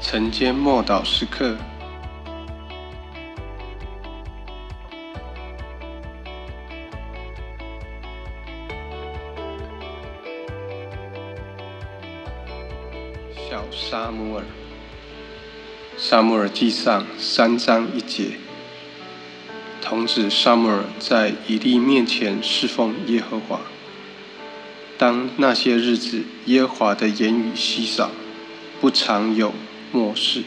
晨间默祷时刻，小沙姆尔，沙姆尔记上三章一节，童子沙姆尔在以利面前侍奉耶和华。当那些日子，耶和华的言语稀少，不常有。末世，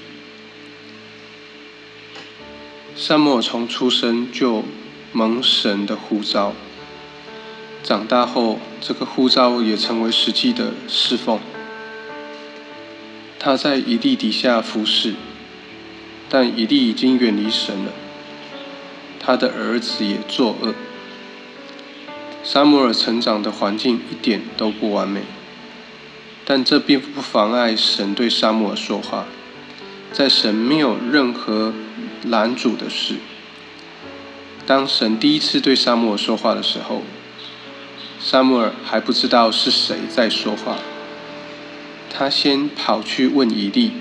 沙漠从出生就蒙神的呼召，长大后这个呼召也成为实际的侍奉。他在一地底下服侍，但一地已经远离神了。他的儿子也作恶。沙摩尔成长的环境一点都不完美，但这并不妨碍神对沙摩尔说话。在神没有任何拦阻的事。当神第一次对沙摩尔说话的时候，沙摩尔还不知道是谁在说话。他先跑去问以利，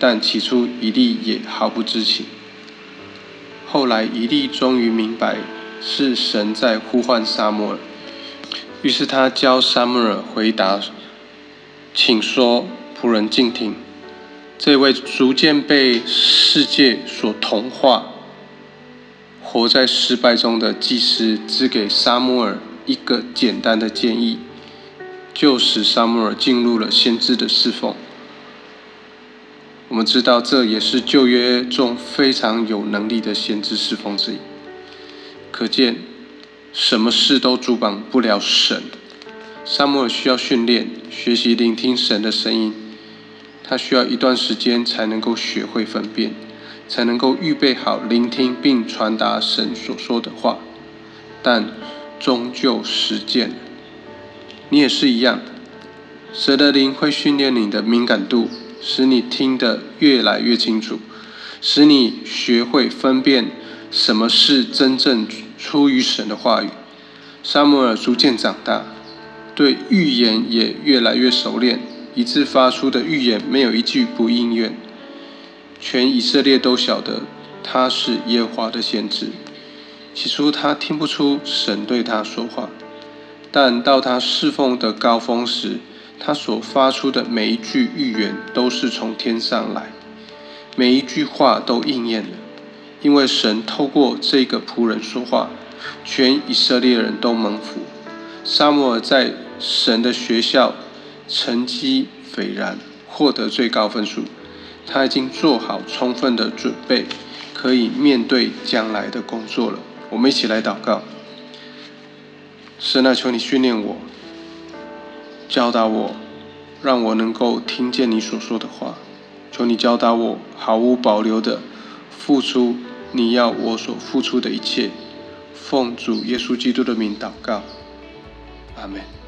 但起初以利也毫不知情。后来以利终于明白是神在呼唤沙摩尔，于是他教沙摩尔回答：“请说，仆人静听。”这位逐渐被世界所同化、活在失败中的祭司，只给沙摩尔一个简单的建议，就使沙摩尔进入了先知的侍奉。我们知道，这也是旧约中非常有能力的先知侍奉之一。可见，什么事都阻挡不了神。沙摩尔需要训练、学习聆听神的声音。他需要一段时间才能够学会分辨，才能够预备好聆听并传达神所说的话，但终究实践。你也是一样，神的灵会训练你的敏感度，使你听得越来越清楚，使你学会分辨什么是真正出于神的话语。沙摩尔逐渐长大，对预言也越来越熟练。一致发出的预言没有一句不应验，全以色列都晓得他是耶和华的先知。起初他听不出神对他说话，但到他侍奉的高峰时，他所发出的每一句预言都是从天上来，每一句话都应验了。因为神透过这个仆人说话，全以色列人都蒙福。沙摩尔在神的学校。成绩斐然，获得最高分数。他已经做好充分的准备，可以面对将来的工作了。我们一起来祷告：神啊，求你训练我，教导我，让我能够听见你所说的话。求你教导我，毫无保留的付出你要我所付出的一切。奉主耶稣基督的名祷告，阿门。